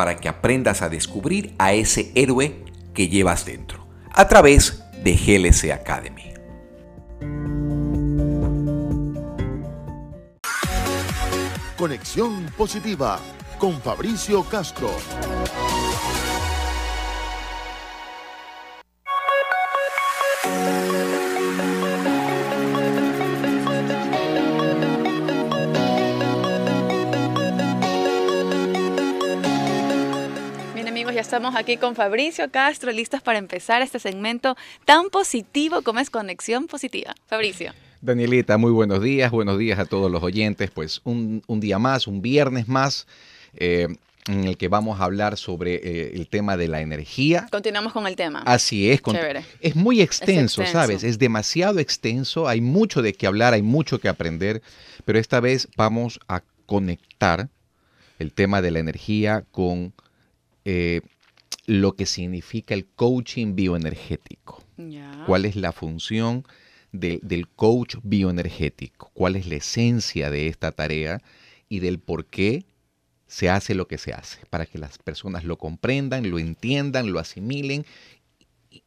para que aprendas a descubrir a ese héroe que llevas dentro a través de GLC Academy. Conexión positiva con Fabricio Castro. Estamos aquí con Fabricio Castro, listos para empezar este segmento tan positivo como es Conexión Positiva. Fabricio. Danielita, muy buenos días, buenos días a todos los oyentes. Pues un, día más, un viernes más. Eh, en el que vamos a hablar sobre eh, el tema de la energía. Continuamos con el tema. Así es. es muy extenso, ¿sabes? Es demasiado extenso, hay mucho de qué hablar, hay mucho que aprender, pero esta vez vamos a conectar el tema de la energía con eh, lo que significa el coaching bioenergético. ¿Cuál es la función del coach bioenergético? ¿Cuál es la esencia de esta tarea y del por qué se hace lo que se hace? Para que las personas lo comprendan, lo entiendan, lo asimilen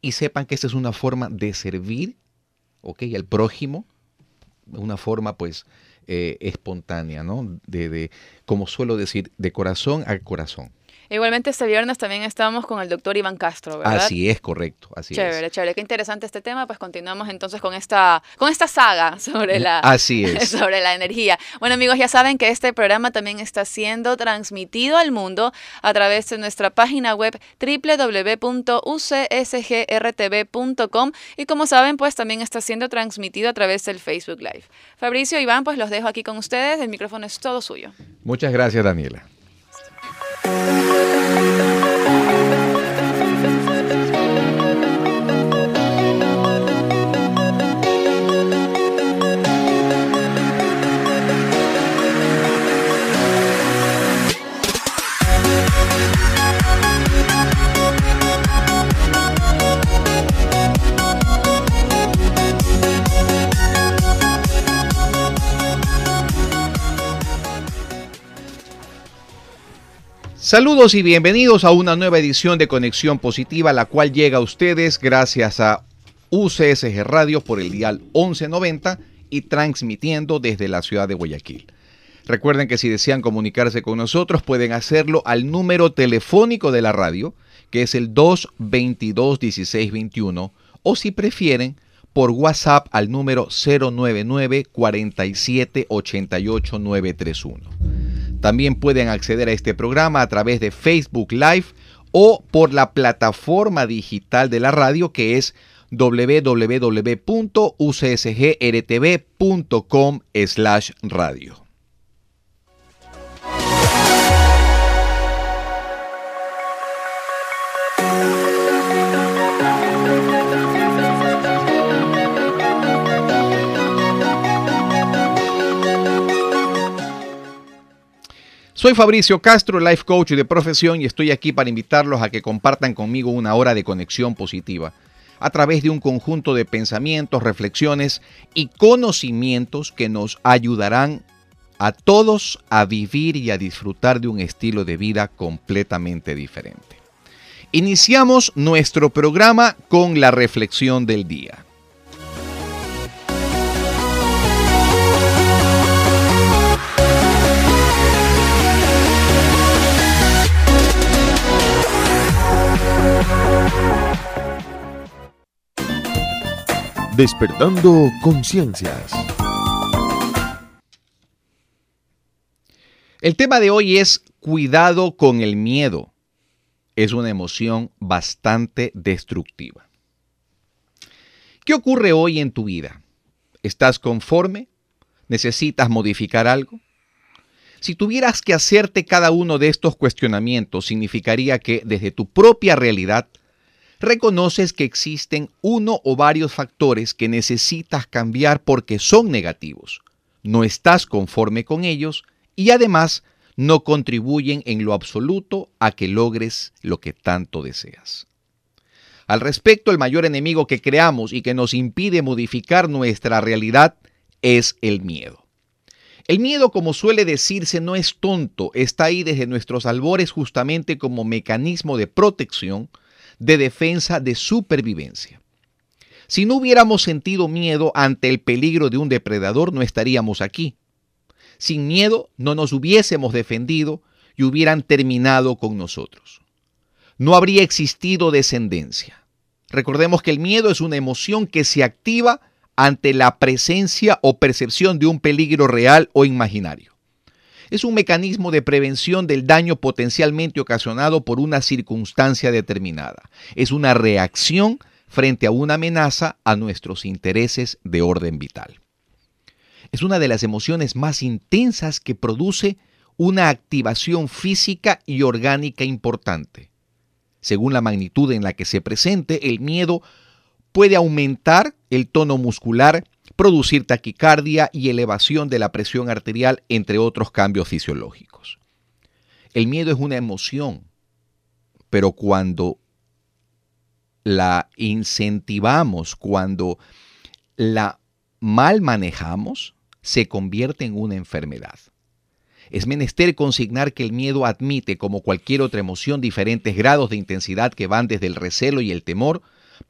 y, sepan que esa es una forma de servir ¿okay? al prójimo, una forma pues eh, espontánea, ¿no? de, como suelo decir, de corazón a corazón. Igualmente este viernes también estamos con el doctor Iván Castro, ¿verdad? Así es, correcto. Así chévere, chévere. Qué interesante este tema. Pues continuamos entonces con esta, con esta saga sobre la, así es. sobre la energía. Bueno, amigos, ya saben que este programa también está siendo transmitido al mundo a través de nuestra página web www.ucsgrtv.com y como saben, pues también está siendo transmitido a través del Facebook Live. Fabricio, Iván, pues los dejo aquí con ustedes. El micrófono es todo suyo. Muchas gracias, Daniela. Thank you. Saludos y bienvenidos a una nueva edición de Conexión Positiva, la cual llega a ustedes gracias a UCSG Radio por el dial 1190 y transmitiendo desde la ciudad de Guayaquil. Recuerden que si desean comunicarse con nosotros pueden hacerlo al número telefónico de la radio, que es el 222-1621, o si prefieren, por WhatsApp al número 099 47 88 931. También pueden acceder a este programa a través de Facebook Live o por la plataforma digital de la radio que es www.ucsgrtv.com/radio. Soy Fabricio Castro, life coach de profesión y estoy aquí para invitarlos a que compartan conmigo una hora de conexión positiva a través de un conjunto de pensamientos, reflexiones y conocimientos que nos ayudarán a todos a vivir y a disfrutar de un estilo de vida completamente diferente. Iniciamos nuestro programa con la reflexión del día. Despertando conciencias. El tema de hoy es cuidado con el miedo. Es una emoción bastante destructiva. ¿Qué ocurre hoy en tu vida? ¿Estás conforme? ¿Necesitas modificar algo? Si tuvieras que hacerte cada uno de estos cuestionamientos, significaría que desde tu propia realidad reconoces que existen uno o varios factores que necesitas cambiar porque son negativos. No estás conforme con ellos y además no contribuyen en lo absoluto a que logres lo que tanto deseas. Al respecto, el mayor enemigo que creamos y que nos impide modificar nuestra realidad es el miedo. El miedo, como suele decirse, no es tonto, está ahí desde nuestros albores justamente como mecanismo de protección de defensa de supervivencia. Si no hubiéramos sentido miedo ante el peligro de un depredador, no estaríamos aquí. Sin miedo no nos hubiésemos defendido y hubieran terminado con nosotros. No habría existido descendencia. Recordemos que el miedo es una emoción que se activa ante la presencia o percepción de un peligro real o imaginario es un mecanismo de prevención del daño potencialmente ocasionado por una circunstancia determinada. Es una reacción frente a una amenaza a nuestros intereses de orden vital. Es una de las emociones más intensas que produce una activación física y orgánica importante. Según la magnitud en la que se presente, el miedo puede aumentar el tono muscular producir taquicardia y elevación de la presión arterial, entre otros cambios fisiológicos. El miedo es una emoción, pero cuando la incentivamos, cuando la mal manejamos, se convierte en una enfermedad. Es menester consignar que el miedo admite, como cualquier otra emoción, diferentes grados de intensidad que van desde el recelo y el temor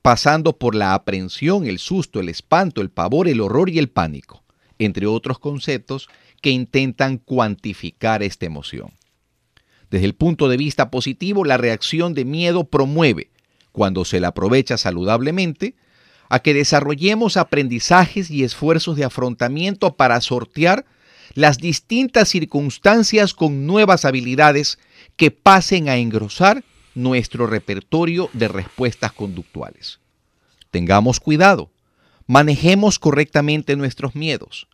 pasando por la aprensión, el susto, el espanto, el pavor, el horror y el pánico, entre otros conceptos que intentan cuantificar esta emoción. Desde el punto de vista positivo, la reacción de miedo promueve, cuando se la aprovecha saludablemente, a que desarrollemos aprendizajes y esfuerzos de afrontamiento para sortear las distintas circunstancias con nuevas habilidades que pasen a engrosar nuestro repertorio de respuestas conductuales. Tengamos cuidado, manejemos correctamente nuestros miedos.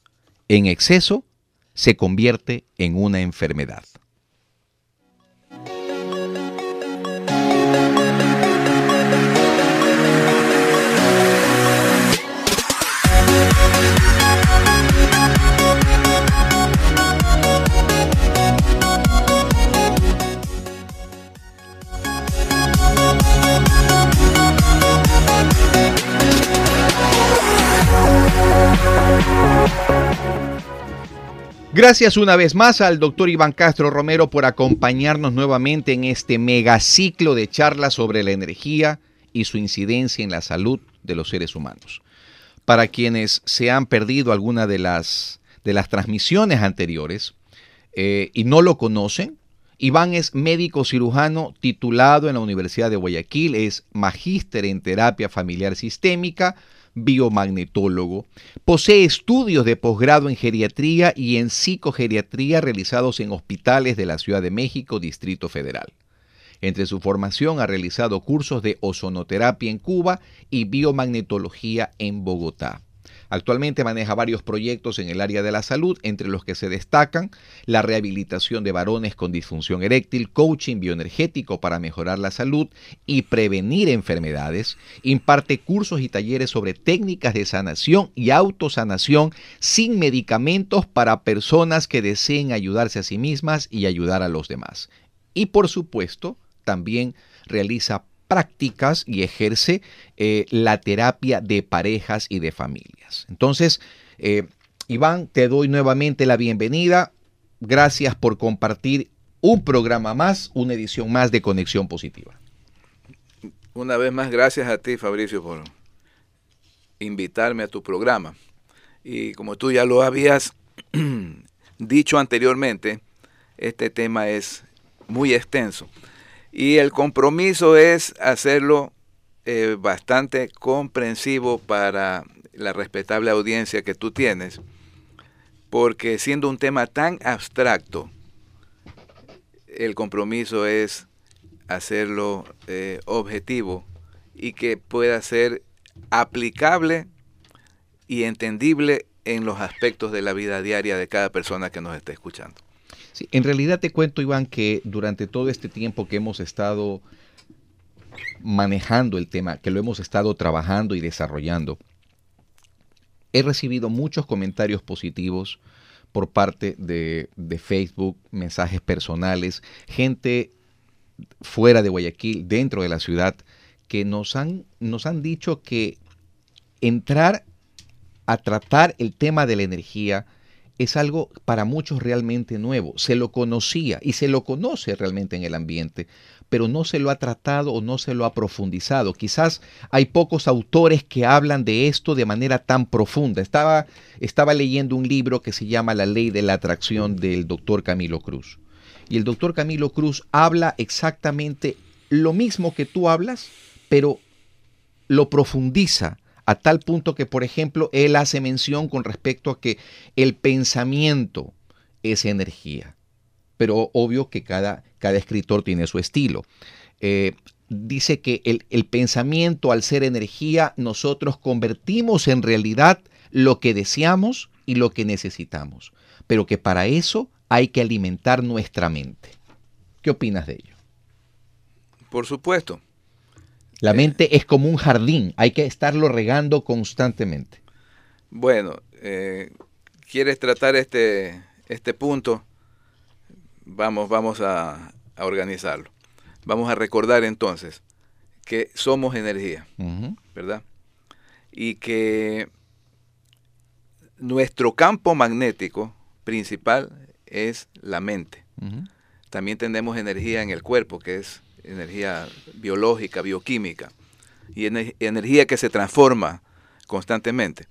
En exceso se convierte en una enfermedad. Gracias una vez más al doctor Iván Castro Romero por acompañarnos nuevamente en este megaciclo de charlas sobre la energía y su incidencia en la salud de los seres humanos. Para quienes se han perdido alguna de las, de las transmisiones anteriores eh, y no lo conocen, Iván es médico cirujano titulado en la Universidad de Guayaquil, es magíster en terapia familiar sistémica, biomagnetólogo. Posee estudios de posgrado en geriatría y en psicogeriatría realizados en hospitales de la Ciudad de México, Distrito Federal. Entre su formación ha realizado cursos de ozonoterapia en Cuba y biomagnetología en Bogotá. Actualmente maneja varios proyectos en el área de la salud, entre los que se destacan la rehabilitación de varones con disfunción eréctil, coaching bioenergético para mejorar la salud y prevenir enfermedades, imparte cursos y talleres sobre técnicas de sanación y autosanación sin medicamentos para personas que deseen ayudarse a sí mismas y ayudar a los demás. Y por supuesto, también realiza prácticas y ejerce eh, la terapia de parejas y de familias. Entonces, eh, Iván, te doy nuevamente la bienvenida. Gracias por compartir un programa más, una edición más de Conexión Positiva. Una vez más, gracias a ti, Fabricio, por invitarme a tu programa. Y como tú ya lo habías dicho anteriormente, este tema es muy extenso. Y el compromiso es hacerlo eh, bastante comprensivo para la respetable audiencia que tú tienes, porque siendo un tema tan abstracto, el compromiso es hacerlo eh, objetivo y que pueda ser aplicable y entendible en los aspectos de la vida diaria de cada persona que nos esté escuchando en realidad te cuento, Iván, que durante todo este tiempo que hemos estado manejando el tema, que lo hemos estado trabajando y desarrollando, he recibido muchos comentarios positivos por parte de, de, Facebook, mensajes personales, gente fuera de Guayaquil, dentro de la ciudad, que nos han, nos han dicho que entrar a tratar el tema de la energía es algo para muchos realmente nuevo. Se lo conocía y se lo conoce realmente en el ambiente, pero no se lo ha tratado o no se lo ha profundizado. Quizás hay pocos autores que hablan de esto de manera tan profunda. Estaba, estaba leyendo un libro que se llama La ley de la atracción del doctor Camilo Cruz. Y el doctor Camilo Cruz habla exactamente lo mismo que tú hablas, pero lo profundiza a tal punto que, por ejemplo, él hace mención con respecto a que el pensamiento es energía. Pero obvio que cada, cada escritor tiene su estilo. Eh, dice que el, el pensamiento, al ser energía, nosotros convertimos en realidad lo que deseamos y lo que necesitamos. Pero que para eso hay que alimentar nuestra mente. ¿Qué opinas de ello? Por supuesto. La mente es como un jardín, hay que estarlo regando constantemente. Bueno, eh, ¿quieres tratar este, este punto? Vamos, vamos a, organizarlo. Vamos a recordar entonces que somos energía, ¿verdad? Y que nuestro campo magnético principal es la mente. También tenemos energía en el cuerpo, que es energía biológica, bioquímica, y energía que se transforma constantemente.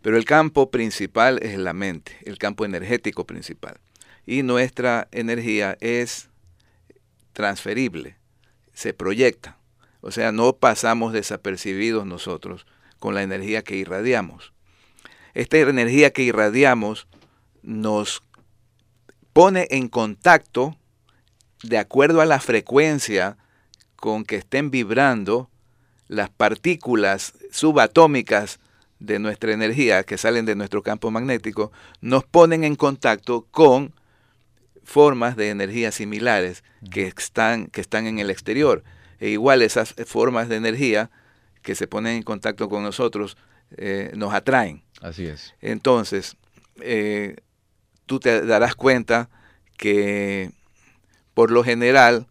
Pero el campo principal es la mente, el campo energético principal. Y nuestra energía es transferible, se proyecta. O sea, no pasamos desapercibidos nosotros con la energía que irradiamos. Esta energía que irradiamos nos pone en contacto de acuerdo a la frecuencia con que estén vibrando las partículas subatómicas de nuestra energía que salen de nuestro campo magnético, nos ponen en contacto con formas de energía similares que están, que están en el exterior. E igual esas formas de energía que se ponen en contacto con nosotros eh, nos atraen. Así es. Entonces, eh, tú te darás cuenta que por lo general,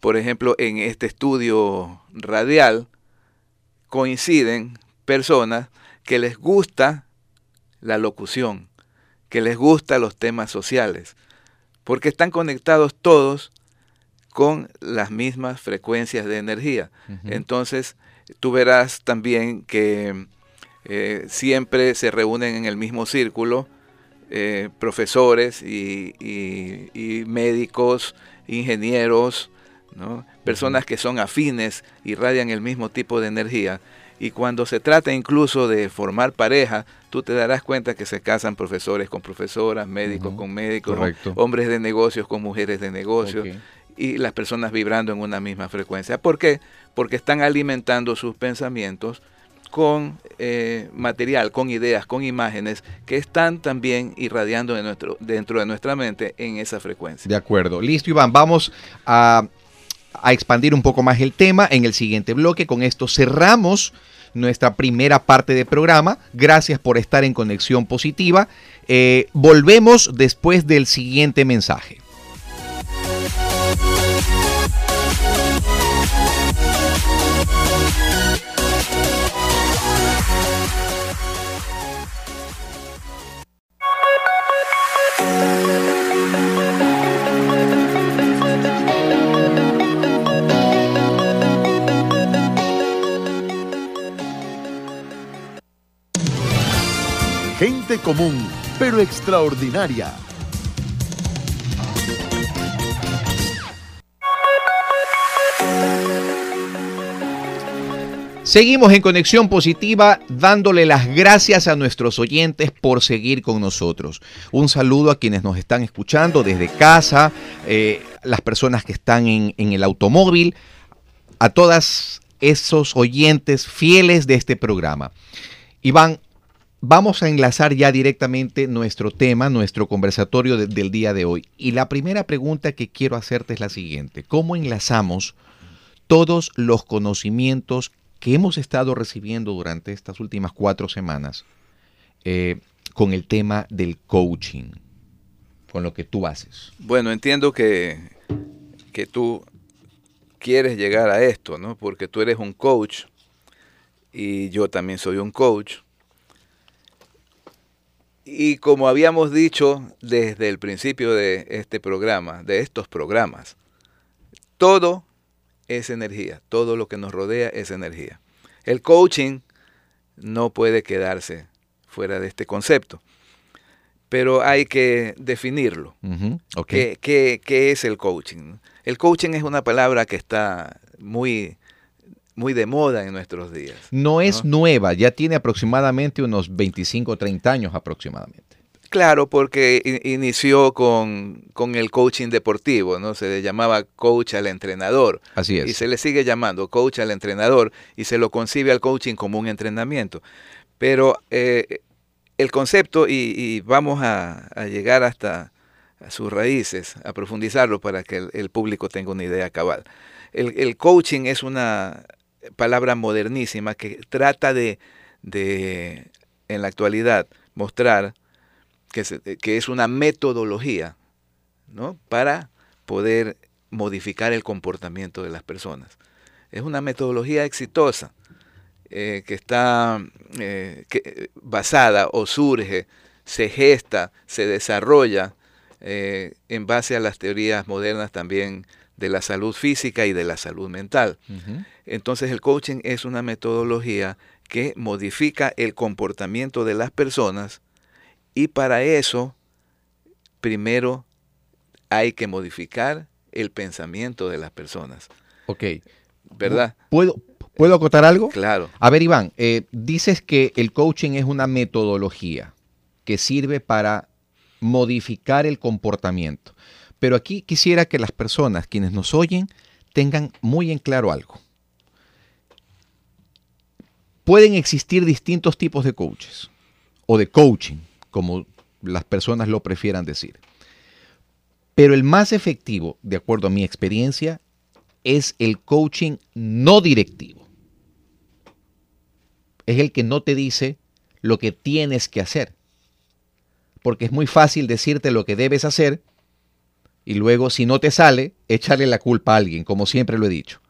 por ejemplo, en este estudio radial, coinciden personas que les gusta la locución, que les gusta los temas sociales, porque están conectados todos con las mismas frecuencias de energía. Entonces, tú verás también que eh, siempre se reúnen en el mismo círculo eh, profesores y, y médicos ingenieros, personas que son afines, y irradian el mismo tipo de energía. Y cuando se trata incluso de formar pareja, tú te darás cuenta que se casan profesores con profesoras, médicos con médicos, hombres de negocios con mujeres de negocios, y las personas vibrando en una misma frecuencia. ¿Por qué? Porque están alimentando sus pensamientos con eh, material, con ideas, con imágenes que están también irradiando de nuestro, dentro de nuestra mente en esa frecuencia. De acuerdo. Listo, Iván. Vamos a, expandir un poco más el tema en el siguiente bloque. Con esto cerramos nuestra primera parte de programa. Gracias por estar en conexión positiva. Eh, volvemos después del siguiente mensaje. Común, pero extraordinaria. Seguimos en Conexión Positiva dándole las gracias a nuestros oyentes por seguir con nosotros. Un saludo a quienes nos están escuchando desde casa, eh, las personas que están en, en el automóvil, a todas esos oyentes fieles de este programa. Iván, vamos a enlazar ya directamente nuestro tema, nuestro conversatorio de- del día de hoy. Y la primera pregunta que quiero hacerte es la siguiente. ¿Cómo enlazamos todos los conocimientos que hemos estado recibiendo durante estas últimas cuatro semanas eh, con el tema del coaching, con lo que tú haces? Bueno, entiendo que, que tú quieres llegar a esto, ¿no? Porque tú eres un coach y yo también soy un coach. Y como habíamos dicho desde el principio de este programa, de estos programas, todo es energía, todo lo que nos rodea es energía. El coaching no puede quedarse fuera de este concepto, pero hay que definirlo. Ujú, ok. ¿Qué, qué, qué es el coaching? El coaching es una palabra que está muy, muy de moda en nuestros días. No es ¿no? nueva, ya tiene aproximadamente unos 25 o 30 años aproximadamente. Claro, porque inició con, con el coaching deportivo, ¿no? Se le llamaba coach al entrenador. Así es. Y se le sigue llamando coach al entrenador y se lo concibe al coaching como un entrenamiento. Pero eh, el concepto, y, y vamos a, a llegar hasta sus raíces, a profundizarlo para que el, el público tenga una idea cabal. El, el coaching es una palabra modernísima que trata de, de en la actualidad, mostrar que, es una metodología ¿no? para poder modificar el comportamiento de las personas. Es una metodología exitosa eh, que está eh, que- basada o surge, se gesta, se desarrolla eh, en base a las teorías modernas también de la salud física y de la salud mental. Entonces el coaching es una metodología que modifica el comportamiento de las personas y para eso primero hay que modificar el pensamiento de las personas, Ok. ¿verdad? ¿Puedo, ¿Puedo acotar algo? Claro. A ver, Iván, eh, dices que el coaching es una metodología que sirve para modificar el comportamiento. Pero aquí quisiera que las personas, quienes nos oyen, tengan muy en claro algo. Pueden existir distintos tipos de coaches o de coaching, como las personas lo prefieran decir. Pero el más efectivo, de acuerdo a mi experiencia, es el coaching no directivo es el que no te dice lo que tienes que hacer. Porque es muy fácil decirte lo que debes hacer y luego si no te sale, echarle la culpa a alguien, como siempre lo he dicho.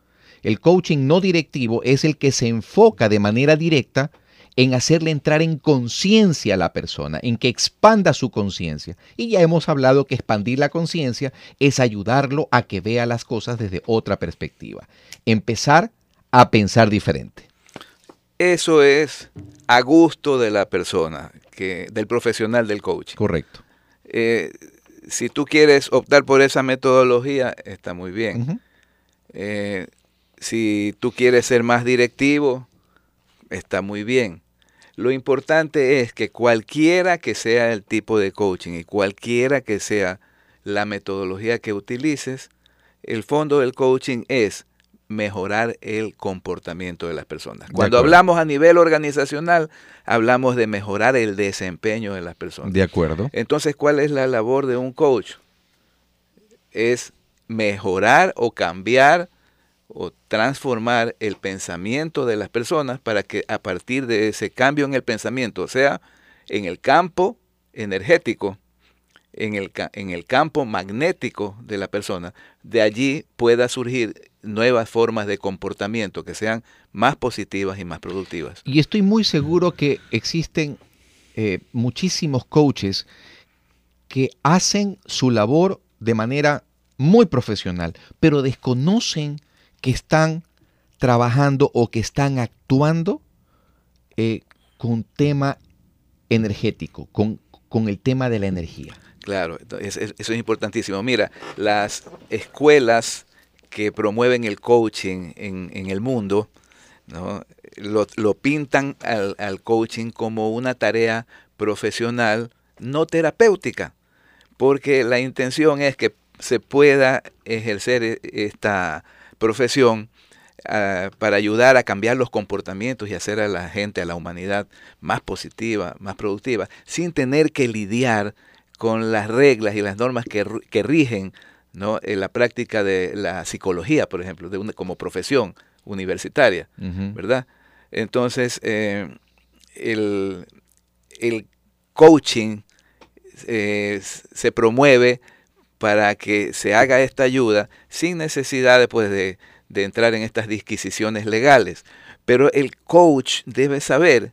El coaching no directivo es el que se enfoca de manera directa en hacerle entrar en conciencia a la persona, en que expanda su conciencia. Y ya hemos hablado que expandir la conciencia es ayudarlo a que vea las cosas desde otra perspectiva. Empezar a pensar diferente. Eso es a gusto de la persona, que, del profesional del coaching. Correcto. Eh, si tú quieres optar por esa metodología, está muy bien. Eh, si tú quieres ser más directivo, está muy bien. Lo importante es que cualquiera que sea el tipo de coaching y cualquiera que sea la metodología que utilices, el fondo del coaching es mejorar el comportamiento de las personas. Cuando hablamos a nivel organizacional, hablamos de mejorar el desempeño de las personas. De acuerdo. Entonces, ¿cuál es la labor de un coach? Es mejorar o cambiar o transformar el pensamiento de las personas para que a partir de ese cambio en el pensamiento, o sea, en el campo energético, en el, en el campo magnético de la persona, de allí pueda surgir nuevas formas de comportamiento que sean más positivas y más productivas. Y estoy muy seguro que existen eh, muchísimos coaches que hacen su labor de manera muy profesional, pero desconocen que están trabajando o que están actuando eh, con tema energético, con, con el tema de la energía. Claro, eso es importantísimo. Mira, las escuelas que promueven el coaching en, el mundo, lo, pintan al, coaching como una tarea profesional no terapéutica, porque la intención es que se pueda ejercer e, esta profesión ah, para ayudar a cambiar los comportamientos y hacer a la gente, a la humanidad más positiva, más productiva, sin tener que lidiar con las reglas y las normas que, rigen ¿no? en la práctica de la psicología, por ejemplo, de como profesión universitaria, ¿verdad? Entonces, eh, el, coaching eh, se promueve para que se haga esta ayuda sin necesidad pues, de, de entrar en estas disquisiciones legales. Pero el coach debe saber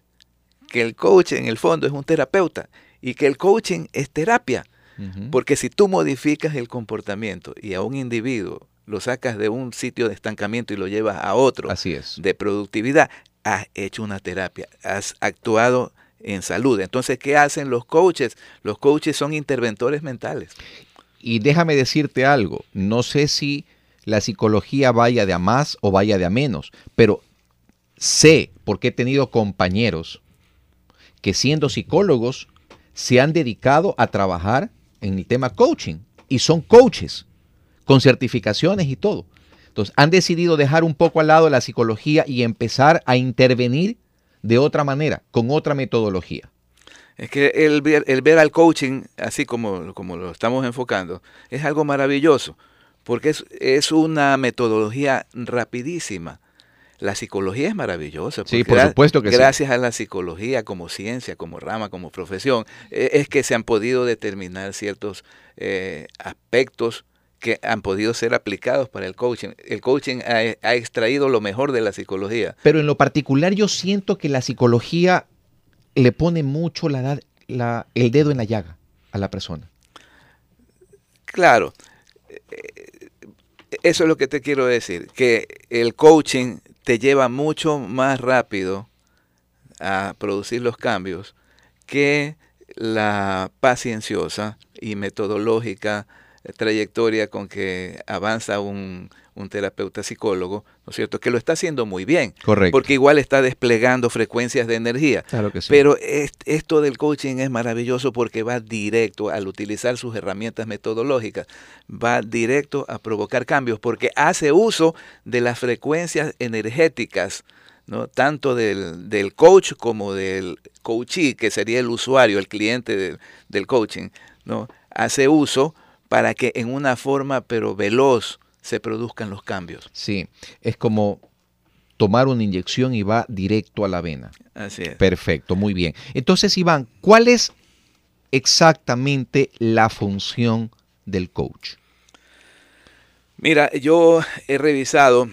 que el coach en el fondo es un terapeuta y que el coaching es terapia. Porque si tú modificas el comportamiento y a un individuo lo sacas de un sitio de estancamiento y lo llevas a otro Así es. de productividad, has hecho una terapia, has actuado en salud. Entonces, ¿qué hacen los coaches? Los coaches son interventores mentales. Y déjame decirte algo, no sé si la psicología vaya de a más o vaya de a menos, pero sé, porque he tenido compañeros que siendo psicólogos se han dedicado a trabajar en el tema coaching y son coaches con certificaciones y todo. Entonces, han decidido dejar un poco al lado la psicología y empezar a intervenir de otra manera, con otra metodología. Es que el ver, el ver al coaching, así como, como lo estamos enfocando, es algo maravilloso, porque es, es una metodología rapidísima la psicología es maravillosa. Sí, por supuesto que gracias a la psicología como ciencia, como rama, como profesión, e, es que se han podido determinar ciertos eh, aspectos que han podido ser aplicados para el coaching. El coaching ha, extraído lo mejor de la psicología. Pero en lo particular yo siento que la psicología le pone mucho la, la, el dedo en la llaga a la persona. Claro. Eh, eso es lo que te quiero decir, que el coaching te lleva mucho más rápido a producir los cambios que la pacienciosa y metodológica trayectoria con que avanza un, terapeuta psicólogo, ¿no es cierto? Que lo está haciendo muy bien. Correcto. Porque igual está desplegando frecuencias de energía. Claro que sí. Pero esto del coaching es maravilloso porque va directo, al utilizar sus herramientas metodológicas, va directo a provocar cambios porque hace uso de las frecuencias energéticas. ¿no? tanto del, del, coach como del coachee, que sería el usuario, el cliente del, del coaching, ¿no? hace uso para que en una forma pero veloz se produzcan los cambios. Sí, es como tomar una inyección y va directo a la vena. Así es. Perfecto, muy bien. Entonces, Iván, ¿cuál es exactamente la función del coach? Mira, yo he revisado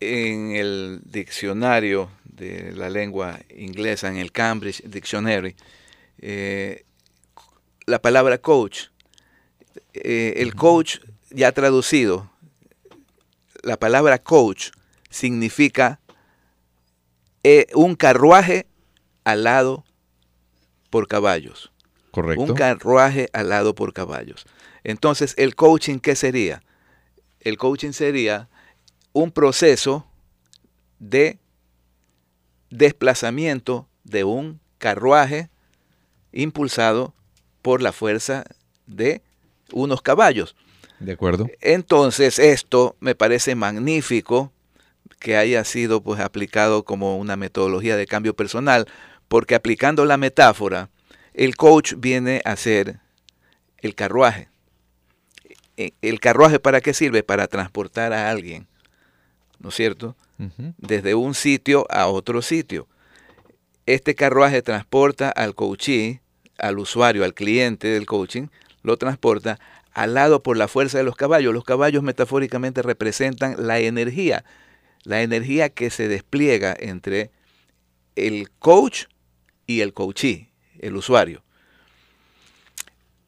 en el diccionario de la lengua inglesa, en el Cambridge Dictionary, eh, la palabra coach eh, el coach ya traducido, la palabra coach significa eh, un carruaje alado por caballos. Correcto. Un carruaje alado por caballos. Entonces, ¿el coaching qué sería? El coaching sería un proceso de desplazamiento de un carruaje impulsado por la fuerza de unos caballos. De acuerdo. Entonces, esto me parece magnífico que haya sido pues aplicado como una metodología de cambio personal, porque aplicando la metáfora, el coach viene a ser el carruaje. E, ¿El carruaje para qué sirve? Para transportar a alguien, ¿no es cierto? Desde un sitio a otro sitio. Este carruaje transporta al coachee, al usuario, al cliente del coaching, lo transporta al lado por la fuerza de los caballos. Los caballos metafóricamente representan la energía, la energía que se despliega entre el coach y el coachee, el usuario.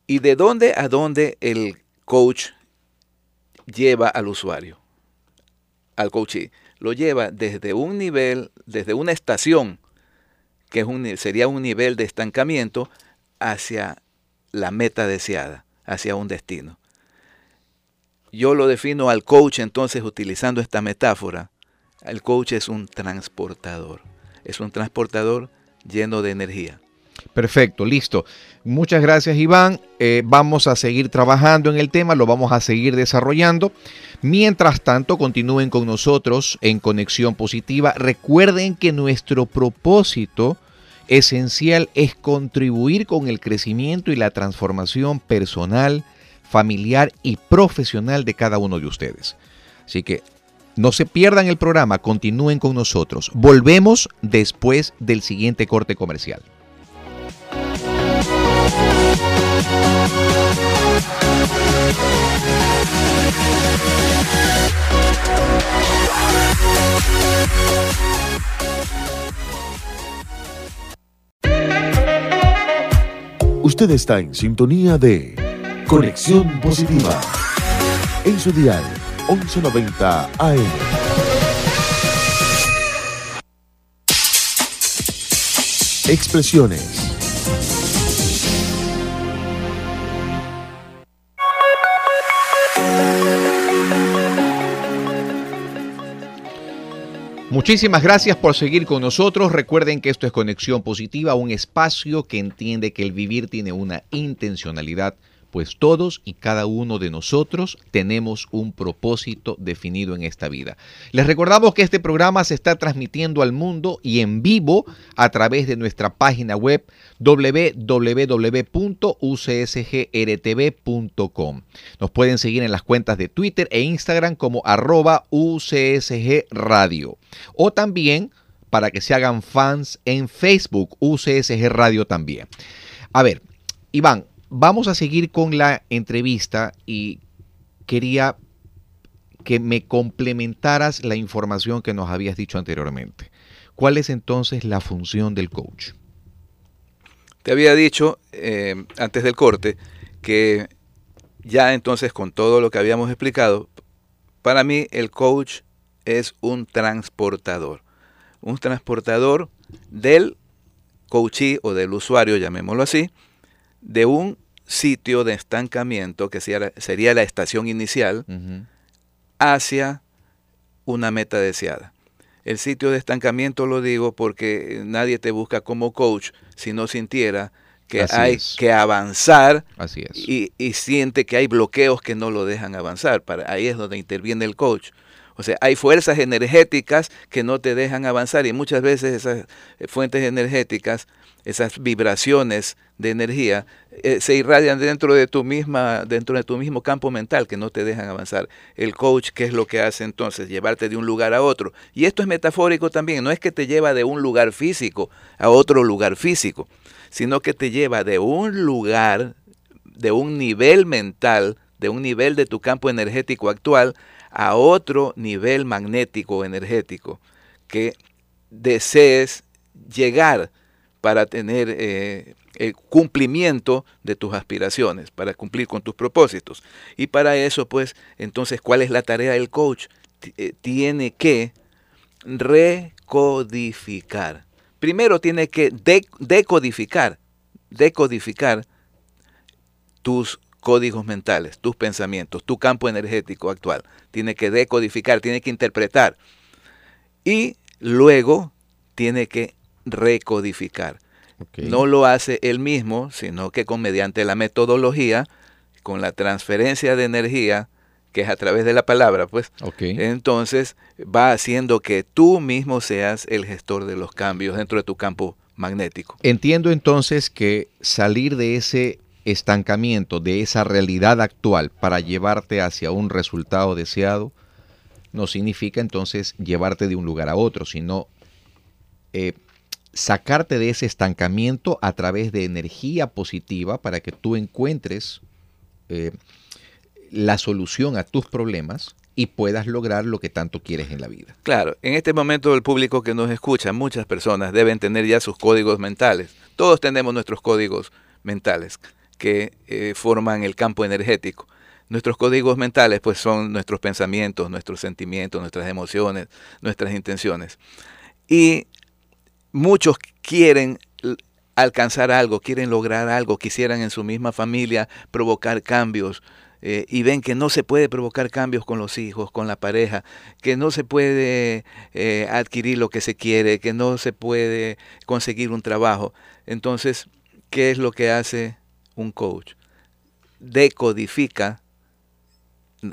¿Y de dónde a dónde el coach lleva al usuario, al coachee? Lo lleva desde un nivel, desde una estación, que es un, sería un nivel de estancamiento, hacia la meta deseada, hacia un destino. Yo lo defino al coach entonces utilizando esta metáfora. El coach es un transportador, es un transportador lleno de energía. Perfecto, listo. Muchas gracias Iván. Eh, vamos a seguir trabajando en el tema, lo vamos a seguir desarrollando. Mientras tanto, continúen con nosotros en Conexión Positiva. Recuerden que nuestro propósito esencial es contribuir con el crecimiento y la transformación personal, familiar y profesional de cada uno de ustedes. Así que no se pierdan el programa, continúen con nosotros. Volvemos después del siguiente corte comercial. Usted está en sintonía de Conexión Positiva. En su dial 1190 AM. Expresiones. Muchísimas gracias por seguir con nosotros. Recuerden que esto es Conexión Positiva, un espacio que entiende que el vivir tiene una intencionalidad pues todos y cada uno de nosotros tenemos un propósito definido en esta vida. Les recordamos que este programa se está transmitiendo al mundo y en vivo a través de nuestra página web www.ucsgrtv.com. Nos pueden seguir en las cuentas de Twitter e Instagram como arroba UCSG Radio. O también para que se hagan fans en Facebook, UCSG Radio también. A ver, Iván, vamos a seguir con la entrevista y quería que me complementaras la información que nos habías dicho anteriormente. ¿Cuál es entonces la función del coach? Te había dicho eh, antes del corte que ya entonces con todo lo que habíamos explicado, para mí el coach es un transportador. Un transportador del coachee o del usuario, llamémoslo así, de un sitio de estancamiento, que sería la estación inicial, hacia una meta deseada. El sitio de estancamiento lo digo porque nadie te busca como coach si no sintiera que hay que avanzar Y, y, siente que hay bloqueos que no lo dejan avanzar. Para, ahí es donde interviene el coach. O sea, hay fuerzas energéticas que no te dejan avanzar y muchas veces esas fuentes energéticas esas vibraciones de energía eh, se irradian dentro de tu misma dentro de tu mismo campo mental que no te dejan avanzar. El coach qué es lo que hace entonces llevarte de un lugar a otro. Y esto es metafórico también, no es que te lleva de un lugar físico a otro lugar físico, sino que te lleva de un lugar de un nivel mental, de un nivel de tu campo energético actual a otro nivel magnético energético que desees llegar para tener eh, el cumplimiento de tus aspiraciones, para cumplir con tus propósitos. Y para eso, pues, entonces, ¿cuál es la tarea del coach? Eh, tiene que recodificar. Primero tiene que decodificar, decodificar tus códigos mentales, tus pensamientos, tu campo energético actual. Tiene que decodificar, tiene que interpretar. Y luego tiene que recodificar. No lo hace él mismo, sino que con mediante la metodología con la transferencia de energía, que es a través de la palabra, pues, entonces va haciendo que tú mismo seas el gestor de los cambios dentro de tu campo magnético. Entiendo entonces que salir de ese estancamiento, de esa realidad actual para llevarte hacia un resultado deseado, no significa entonces llevarte de un lugar a otro, sino eh, sacarte de ese estancamiento a través de energía positiva para que tú encuentres eh, la solución a tus problemas y puedas lograr lo que tanto quieres en la vida. Claro, en este momento el público que nos escucha, muchas personas deben tener ya sus códigos mentales. Todos tenemos nuestros códigos mentales que eh, forman el campo energético. Nuestros códigos mentales pues son nuestros pensamientos, nuestros sentimientos, nuestras emociones, nuestras intenciones. Y muchos quieren alcanzar algo, quieren lograr algo, quisieran en su misma familia provocar cambios eh, y ven que no se puede provocar cambios con los hijos, con la pareja, que no se puede eh, adquirir lo que se quiere, que no se puede conseguir un trabajo. Entonces, ¿qué es lo que hace un coach? Decodifica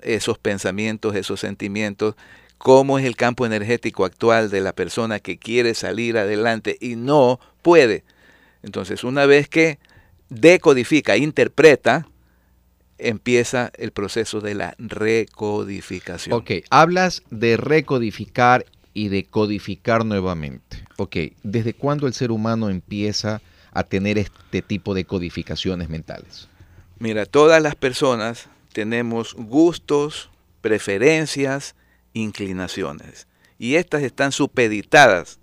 esos pensamientos, esos sentimientos, cómo es el campo energético actual de la persona que quiere salir adelante y no puede. Entonces, una vez que decodifica, interpreta, empieza el proceso de la recodificación. Ok, hablas de recodificar y de codificar nuevamente. Ok, ¿desde cuándo el ser humano empieza a tener este tipo de codificaciones mentales? Mira, todas las personas tenemos gustos, preferencias, inclinaciones. Y estas están supeditadas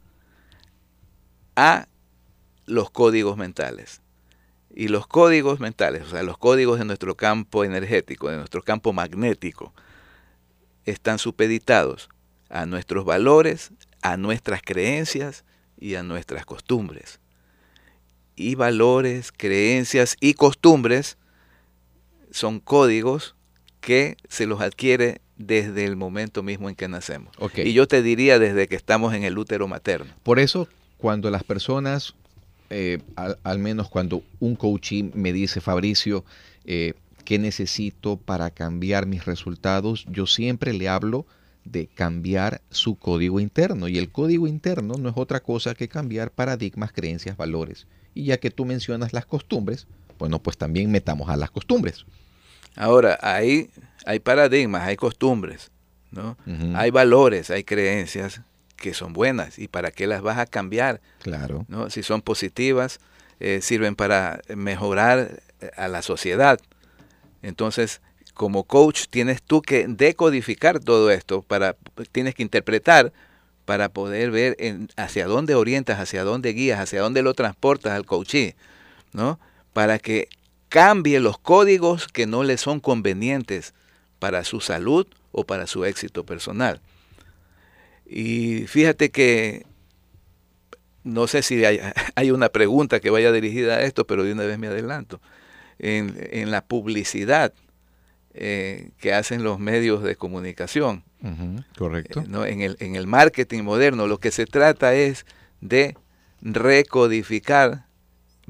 a los códigos mentales. Y los códigos mentales, o sea, los códigos de nuestro campo energético, de nuestro campo magnético, están supeditados a nuestros valores, a nuestras creencias y a nuestras costumbres. Y valores, creencias y costumbres son códigos que se los adquiere desde el momento mismo en que nacemos. Y yo te diría desde que estamos en el útero materno. Por eso, cuando las personas, eh, al, al menos cuando un coachee me dice, Fabricio, eh, ¿qué necesito para cambiar mis resultados? Yo siempre le hablo de cambiar su código interno. Y el código interno no es otra cosa que cambiar paradigmas, creencias, valores. Y ya que tú mencionas las costumbres, bueno, pues también metamos a las costumbres. Ahora, hay, hay paradigmas, hay costumbres, ¿no? Hay valores, hay creencias que son buenas. ¿Y para qué las vas a cambiar? Claro. ¿no? Si son positivas, eh, sirven para mejorar eh, a la sociedad. Entonces, como coach, tienes tú que decodificar todo esto, para, tienes que interpretar para poder ver en- hacia dónde orientas, hacia dónde guías, hacia dónde lo transportas al coachee, ¿no? Para que cambie los códigos que no le son convenientes para su salud o para su éxito personal. Y fíjate que no sé si hay, hay una pregunta que vaya dirigida a esto, pero de una vez me adelanto. En, en la publicidad eh, que hacen los medios de comunicación, Correcto. eh, ¿no? en, el, en el marketing moderno, lo que se trata es de recodificar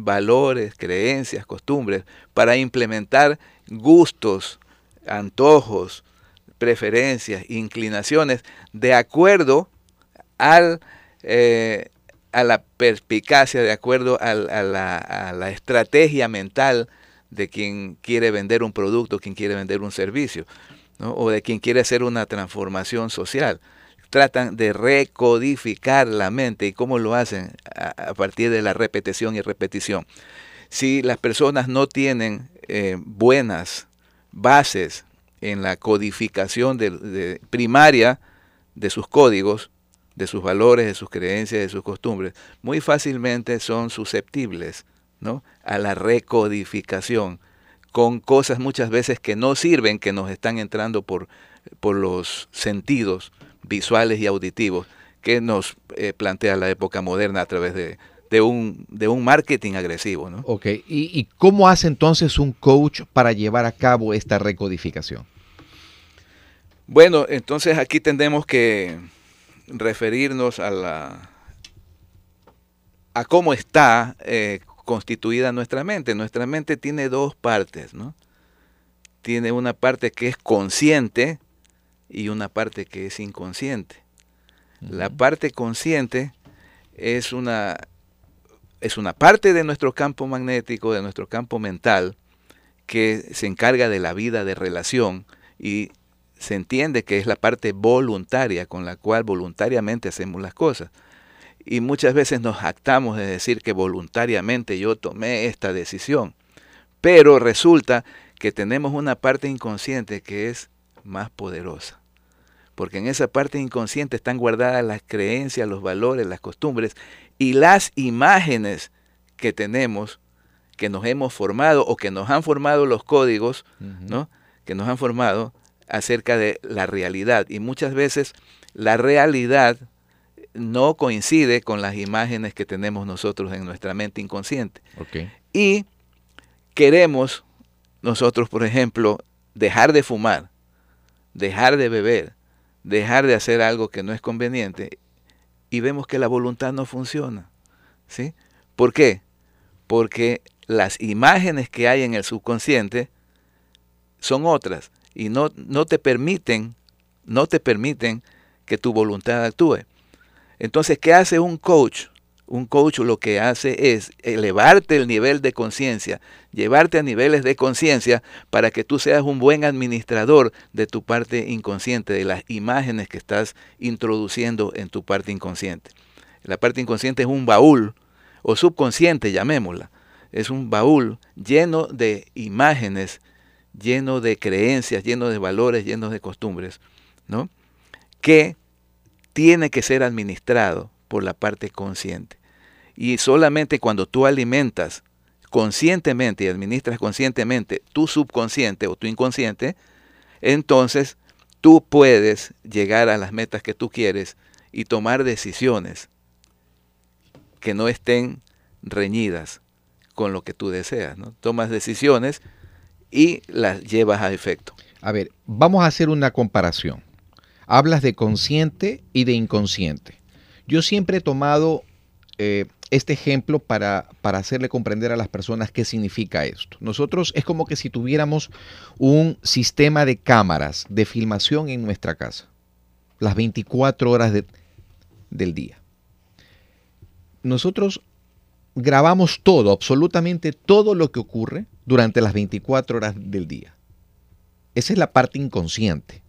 valores, creencias, costumbres, para implementar gustos, antojos, preferencias, inclinaciones, de acuerdo al, eh, a la perspicacia, de acuerdo a, la, a la estrategia mental de quien quiere vender un producto, quien quiere vender un servicio, o de quien quiere hacer una transformación social. Tratan de recodificar la mente y cómo lo hacen a, partir de la repetición y repetición. Si las personas no tienen eh, buenas bases en la codificación de- primaria de sus códigos, de sus valores, de sus creencias, de sus costumbres, muy fácilmente son susceptibles ¿no? a la recodificación con cosas muchas veces que no sirven, que nos están entrando por, por los sentidos visuales y auditivos que nos eh, plantea la época moderna a través de, de un, de un marketing agresivo. ¿no? Ok, ¿Y, y cómo hace entonces un coach para llevar a cabo esta recodificación? Bueno, entonces aquí tendremos que referirnos a la a cómo está eh, constituida nuestra mente. Nuestra mente tiene dos partes, ¿no? tiene una parte que es consciente y una parte que es inconsciente. La parte consciente es una, es una parte de nuestro campo magnético, de nuestro campo mental, que se encarga de la vida de relación y se entiende que es la parte voluntaria con la cual voluntariamente hacemos las cosas. Y muchas veces nos jactamos de decir que voluntariamente yo tomé esta decisión. Pero resulta que tenemos una parte inconsciente que es más poderosa. Porque en esa parte inconsciente están guardadas las creencias, los valores, las costumbres y las imágenes que tenemos, que nos hemos formado o que nos han formado los códigos, ¿no? que nos han formado acerca de la realidad. Y muchas veces la realidad no coincide con las imágenes que tenemos nosotros en nuestra mente inconsciente. Y queremos nosotros, por ejemplo, dejar de fumar, dejar de beber, dejar de hacer algo que no es conveniente y vemos que la voluntad no funciona. ¿Sí? ¿Por qué? Porque las imágenes que hay en el subconsciente son otras y no, no te permiten, no te permiten que tu voluntad actúe. Entonces, ¿qué hace un coach? Un coach lo que hace es elevarte el nivel de conciencia, llevarte a niveles de conciencia para que tú seas un buen administrador de tu parte inconsciente, de las imágenes que estás introduciendo en tu parte inconsciente. La parte inconsciente es un baúl, o subconsciente llamémosla. Es un baúl lleno de imágenes lleno de creencias, lleno de valores, lleno de costumbres, ¿no? Que tiene que ser administrado por la parte consciente. Y solamente cuando tú alimentas conscientemente y administras conscientemente tu subconsciente o tu inconsciente, entonces tú puedes llegar a las metas que tú quieres y tomar decisiones que no estén reñidas con lo que tú deseas. ¿no? Tomas decisiones y las llevas a efecto. A ver, vamos a hacer una comparación. Hablas de consciente y de inconsciente. Yo siempre he tomado eh, este ejemplo para, para, hacerle comprender a las personas qué significa esto. Nosotros es como que si tuviéramos un sistema de cámaras de filmación en nuestra casa, las 24 horas del día. Nosotros grabamos todo, absolutamente todo lo que ocurre durante las 24 horas del día. Esa es la parte inconsciente.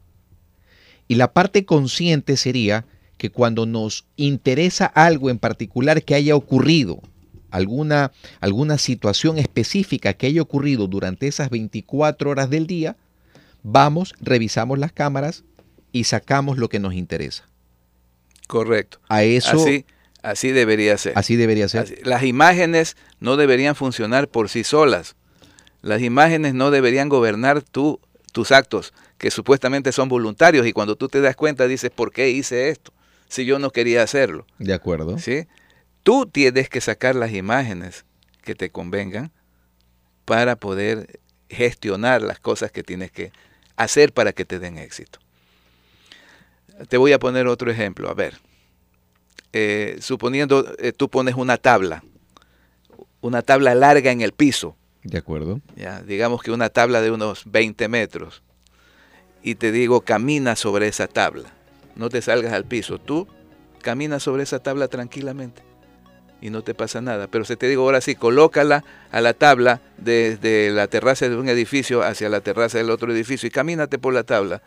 Y la parte consciente sería que cuando nos interesa algo en particular que haya ocurrido, alguna, alguna situación específica que haya ocurrido durante esas 24 horas del día, vamos, revisamos las cámaras y sacamos lo que nos interesa. Correcto. A eso así, así debería ser. Así debería ser. las imágenes no deberían funcionar por sí solas. Las imágenes no deberían gobernar tu, tus actos, que supuestamente son voluntarios, y cuando tú te das cuenta dices, ¿por qué hice esto? Si yo no quería hacerlo. De acuerdo. ¿Sí? Tú tienes que sacar las imágenes que te convengan para poder gestionar las cosas que tienes que hacer para que te den éxito. Te voy a poner otro ejemplo. A ver, eh, suponiendo eh, tú pones una tabla, una tabla larga en el piso, de acuerdo. Ya, digamos que una tabla de unos 20 metros. Y te digo, camina sobre esa tabla. No te salgas al piso. Tú camina sobre esa tabla tranquilamente. Y no te pasa nada. Pero si te digo ahora sí, colócala a la tabla desde la terraza de un edificio hacia la terraza del otro edificio y camínate por la tabla.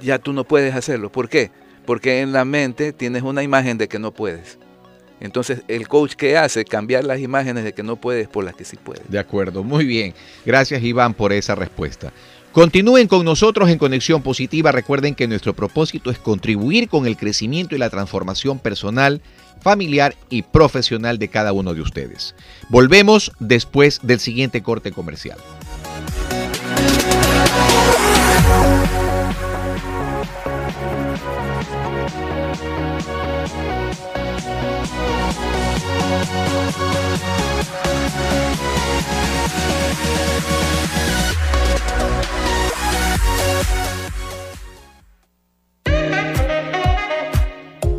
Ya tú no puedes hacerlo. ¿Por qué? Porque en la mente tienes una imagen de que no puedes. Entonces, el coach que hace cambiar las imágenes de que no puedes por las que sí puedes. De acuerdo, muy bien. Gracias Iván por esa respuesta. Continúen con nosotros en Conexión Positiva. Recuerden que nuestro propósito es contribuir con el crecimiento y la transformación personal, familiar y profesional de cada uno de ustedes. Volvemos después del siguiente corte comercial.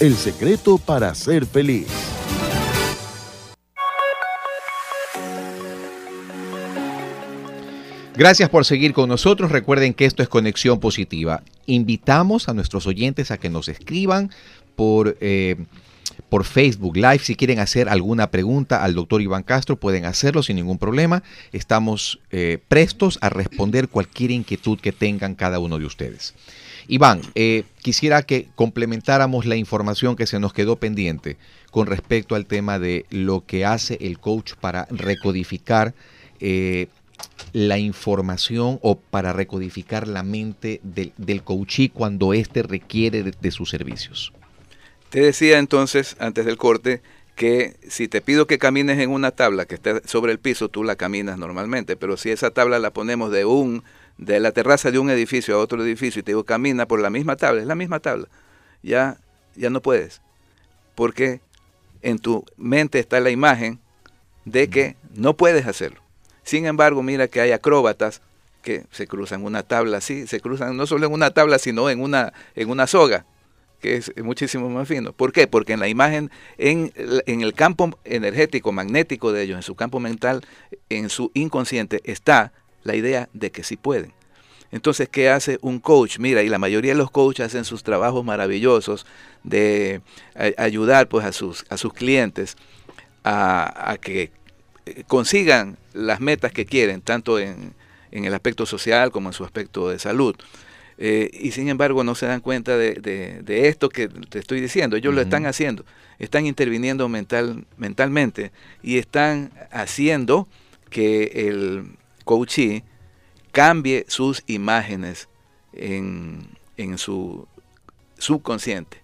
El secreto para ser feliz. Gracias por seguir con nosotros. Recuerden que esto es Conexión Positiva. Invitamos a nuestros oyentes a que nos escriban por, eh, por Facebook Live. Si quieren hacer alguna pregunta al doctor Iván Castro, pueden hacerlo sin ningún problema. Estamos eh, prestos a responder cualquier inquietud que tengan cada uno de ustedes. Iván, eh, quisiera que complementáramos la información que se nos quedó pendiente con respecto al tema de lo que hace el coach para recodificar eh, la información o para recodificar la mente del, del coachí cuando éste requiere de, de sus servicios. Te decía entonces, antes del corte, que si te pido que camines en una tabla que esté sobre el piso, tú la caminas normalmente, pero si esa tabla la ponemos de un de la terraza de un edificio a otro edificio y te digo camina por la misma tabla, es la misma tabla, ya ya no puedes. Porque en tu mente está la imagen de que no puedes hacerlo. Sin embargo, mira que hay acróbatas que se cruzan una tabla así, se cruzan no solo en una tabla, sino en una, en una soga, que es muchísimo más fino. ¿Por qué? Porque en la imagen, en, en el campo energético, magnético de ellos, en su campo mental, en su inconsciente, está la idea de que sí pueden. Entonces, ¿qué hace un coach? Mira, y la mayoría de los coaches hacen sus trabajos maravillosos de ayudar pues, a, sus, a sus clientes a, a, que consigan las metas que quieren, tanto en, en, el aspecto social como en su aspecto de salud. Eh, y sin embargo no se dan cuenta de, de, de, esto que te estoy diciendo. Ellos uh -huh. lo están haciendo, están interviniendo mental, mentalmente y están haciendo que el coachee cambie sus imágenes en, en su subconsciente,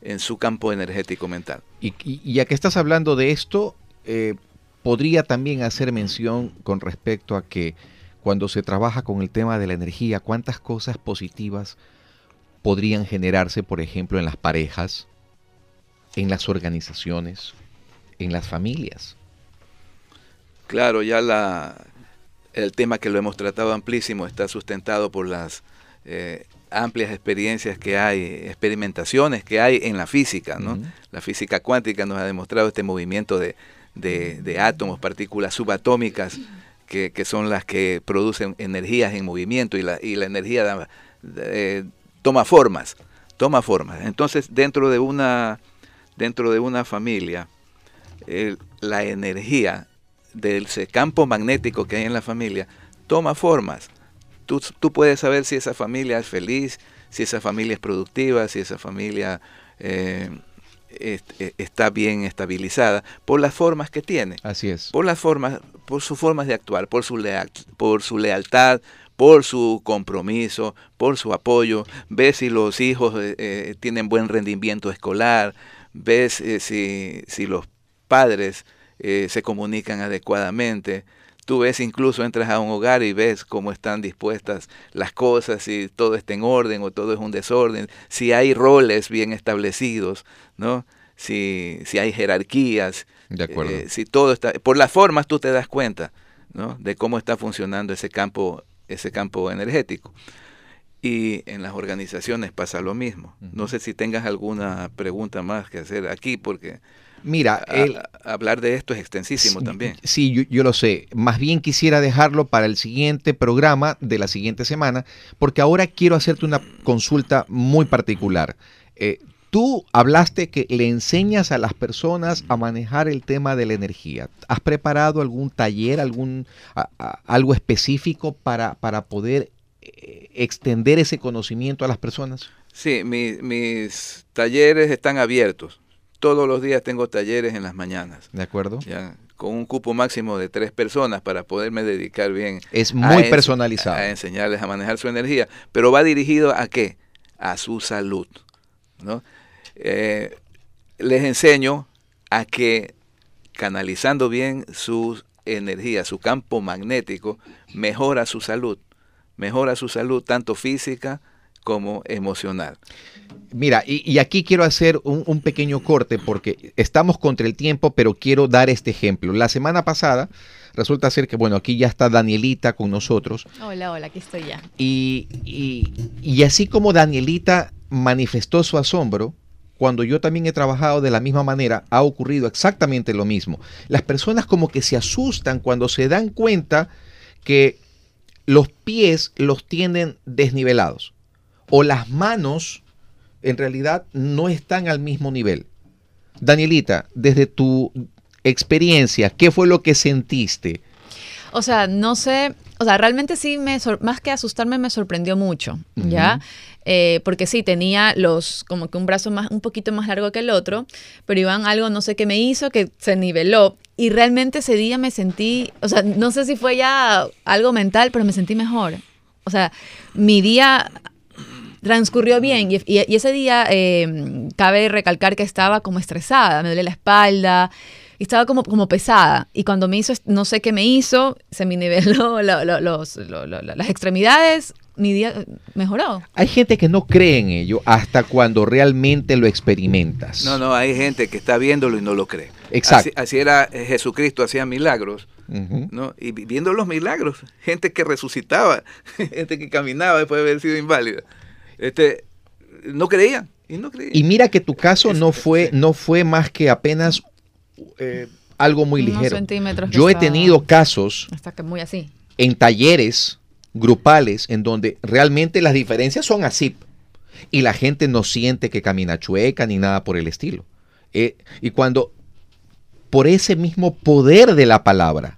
en su campo energético mental. Y, y ya que estás hablando de esto, eh, podría también hacer mención con respecto a que cuando se trabaja con el tema de la energía, cuántas cosas positivas podrían generarse, por ejemplo, en las parejas, en las organizaciones, en las familias. Claro, ya la, el tema que lo hemos tratado amplísimo está sustentado por las eh, amplias experiencias que hay, experimentaciones que hay en la física. ¿no? Uh -huh. La física cuántica nos ha demostrado este movimiento de, de, de átomos, partículas subatómicas, que, que, son las que producen energías en movimiento y la, y la energía da, eh, toma formas, toma formas. Entonces, dentro de una, dentro de una familia, eh, la energía del campo magnético que hay en la familia toma formas. Tú, tú, puedes saber si esa familia es feliz, si esa familia es productiva, si esa familia eh, est está bien estabilizada, por las formas que tiene. Así es. Por las formas, por sus formas de actuar, por su, leal, por su lealtad, por su compromiso, por su apoyo. Ves si los hijos eh, eh, tienen buen rendimiento escolar, ves eh, si, si los padres eh, se comunican adecuadamente. Tú ves incluso, entras a un hogar y ves cómo están dispuestas las cosas, si todo está en orden o todo es un desorden, si hay roles bien establecidos, ¿no? Si, si hay jerarquías, de acuerdo. Eh, si todo está, por las formas tú te das cuenta, ¿no? De cómo está funcionando ese campo, ese campo energético. Y en las organizaciones pasa lo mismo. No sé si tengas alguna pregunta más que hacer aquí, porque Mira, el, hablar de esto es extensísimo sí, también. Sí, yo, yo, lo sé. Más bien quisiera dejarlo para el siguiente programa de la siguiente semana, porque ahora quiero hacerte una consulta muy particular. Eh, tú hablaste que le enseñas a las personas a manejar el tema de la energía. ¿Has preparado algún taller, algún a, a, algo específico para, para poder eh, extender ese conocimiento a las personas? Sí, mi, mis talleres están abiertos todos los días tengo talleres en las mañanas. De acuerdo. Ya, con un cupo máximo de tres personas para poderme dedicar bien. Es muy a personalizado. A enseñarles a manejar su energía. Pero va dirigido a qué? A su salud. ¿no? Eh, les enseño a que canalizando bien su energía, su campo magnético, mejora su salud. Mejora su salud tanto física como emocional. Mira, y, aquí quiero hacer un, un, pequeño corte porque estamos contra el tiempo, pero quiero dar este ejemplo. La semana pasada resulta ser que, bueno, aquí ya está Danielita con nosotros. Hola, hola, aquí estoy ya. Y, y, y así como Danielita manifestó su asombro, cuando yo también he trabajado de la misma manera, ha ocurrido exactamente lo mismo. Las personas como que se asustan cuando se dan cuenta que los pies los tienen desnivelados o las manos en realidad no están al mismo nivel. Danielita, desde tu experiencia, ¿qué fue lo que sentiste? O sea, no sé, o sea, realmente sí, me más que asustarme, me sorprendió mucho, ¿ya? Eh, porque sí, tenía los, como que un brazo más, un poquito más largo que el otro, pero Iván algo, no sé qué me hizo, que se niveló. Y realmente ese día me sentí, o sea, no sé si fue ya algo mental, pero me sentí mejor. O sea, mi día transcurrió bien y, ese día eh, cabe recalcar que estaba como estresada, me duele la espalda y estaba como, como pesada. Y cuando me hizo, no sé qué me hizo, se me niveló las extremidades, mi día mejoró. Hay gente que no cree en ello hasta cuando realmente lo experimentas. No, no, hay gente que está viéndolo y no lo cree. Exacto. Así, era eh, Jesucristo, hacía milagros. ¿no? Y viendo los milagros, gente que resucitaba, gente que caminaba después de haber sido inválida, este, no creían. Y, no creían. y mira que tu caso no fue, no fue más que apenas eh, algo muy ligero. Yo he tenido casos muy así. en talleres grupales en donde realmente las diferencias son así y la gente no siente que camina chueca ni nada por el estilo. Eh, y cuando por ese mismo poder de la palabra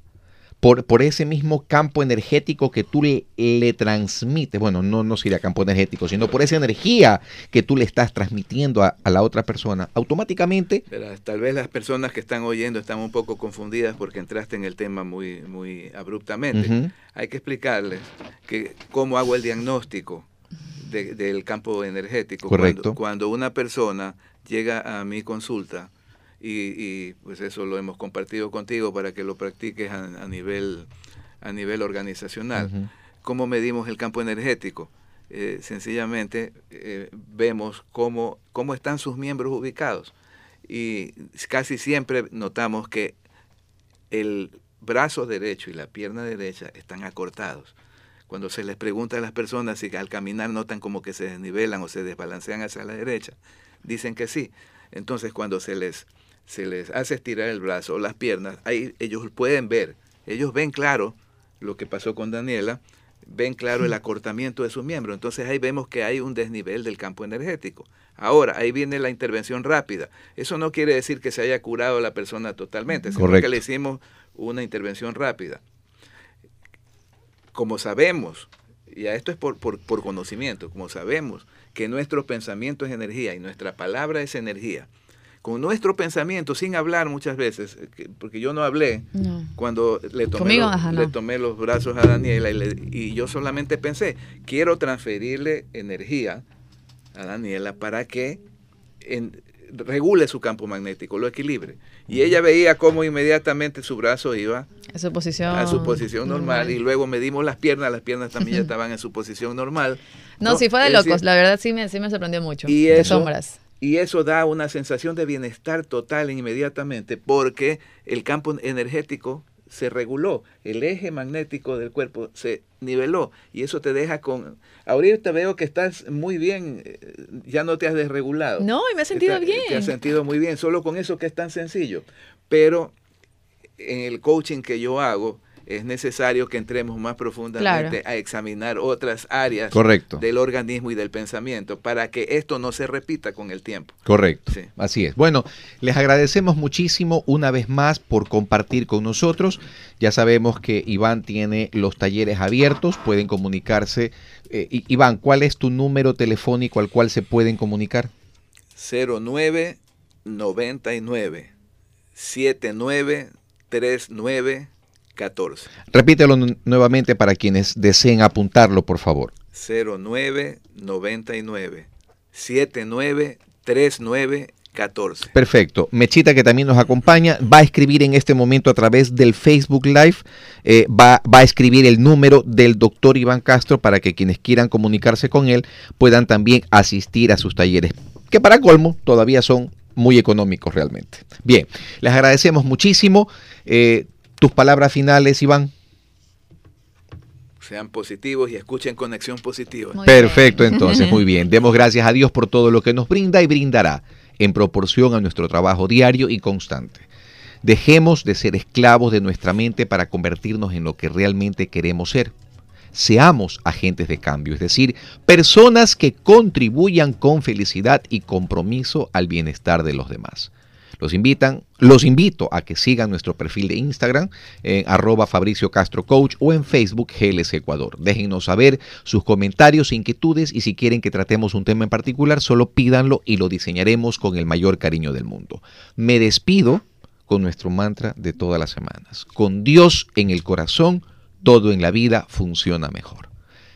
por, ese mismo campo energético que tú le, transmites, bueno, no, no sería campo energético, sino por esa energía que tú le estás transmitiendo a, la otra persona, automáticamente... tal vez las personas que están oyendo están un poco confundidas porque entraste en el tema muy, muy abruptamente. Hay que explicarles que cómo hago el diagnóstico del campo energético. Correcto. cuando una persona llega a mi consulta, y, pues eso lo hemos compartido contigo para que lo practiques a, nivel, a nivel organizacional. ¿Cómo medimos el campo energético? Eh, sencillamente eh, vemos cómo, cómo están sus miembros ubicados y casi siempre notamos que el brazo derecho y la pierna derecha están acortados. Cuando se les pregunta a las personas si al caminar notan como que se desnivelan o se desbalancean hacia la derecha, dicen que sí. Entonces cuando se les se les hace estirar el brazo o las piernas, ahí ellos pueden ver, ellos ven claro lo que pasó con Daniela, ven claro el acortamiento de sus miembros. Entonces ahí vemos que hay un desnivel del campo energético. Ahora, ahí viene la intervención rápida. Eso no quiere decir que se haya curado la persona totalmente, sino que le hicimos una intervención rápida. Como sabemos, y esto es por, por, por conocimiento, como sabemos que nuestro pensamiento es energía y nuestra palabra es energía, con nuestro pensamiento, sin hablar muchas veces, eh, porque yo no hablé cuando le tomé, los, le tomé los brazos a Daniela y, yo solamente pensé, quiero transferirle energía a Daniela para que regule su campo magnético, lo equilibre. Y ella veía cómo inmediatamente su brazo iba a su posición, a su posición normal, y luego medimos las piernas, las piernas también ya estaban en su posición normal. No, sí fue de locos, la verdad sí me, sí me sorprendió mucho. Y de sombras. Y eso da una sensación de bienestar total inmediatamente porque el campo energético se reguló, el eje magnético del cuerpo se niveló y eso te deja con... Ahorita veo que estás muy bien, eh, ya no te has desregulado. No, y me he sentido bien. Te has sentido muy bien, solo con eso que es tan sencillo. Pero en el coaching que yo hago, es necesario que entremos más profundamente a examinar otras áreas del organismo y del pensamiento para que esto no se repita con el tiempo. Correcto. Así es. Bueno, les agradecemos muchísimo una vez más por compartir con nosotros. Ya sabemos que Iván tiene los talleres abiertos, pueden comunicarse. Eh, Iván, ¿cuál es tu número telefónico al cual se pueden comunicar? 0999 7939 14. Repítelo nuevamente para quienes deseen apuntarlo, por favor. 0999 7939 14. Perfecto. Mechita, que también nos acompaña, va a escribir en este momento a través del Facebook Live, eh, va, va, a escribir el número del doctor Iván Castro para que quienes quieran comunicarse con él puedan también asistir a sus talleres, que para colmo todavía son muy económicos realmente. Bien, les agradecemos muchísimo. Eh, tus palabras finales, Iván sean positivos y escuchen conexión positiva. Perfecto, entonces, muy bien. Demos gracias a Dios por todo lo que nos brinda y brindará en proporción a nuestro trabajo diario y constante. Dejemos de ser esclavos de nuestra mente para convertirnos en lo que realmente queremos ser. Seamos agentes de cambio, es decir, personas que contribuyan con felicidad y compromiso al bienestar de los demás. Los invitan, los invito a que sigan nuestro perfil de Instagram en arroba Fabricio Castro Coach o en Facebook GLS Ecuador. Déjennos saber sus comentarios, inquietudes y si quieren que tratemos un tema en particular, solo pídanlo y lo diseñaremos con el mayor cariño del mundo. Me despido con nuestro mantra de todas las semanas. Con Dios en el corazón, todo en la vida funciona mejor.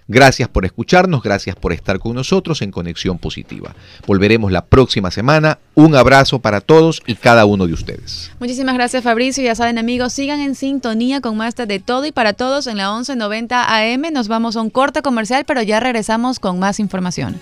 Gracias por escucharnos, gracias por estar con nosotros en Conexión Positiva. Volveremos la próxima semana. Un abrazo para todos y cada uno de ustedes. Muchísimas gracias Fabricio. Ya saben amigos, sigan en sintonía con más de todo y para todos en la 1190 AM. Nos vamos a un corte comercial, pero ya regresamos con más información.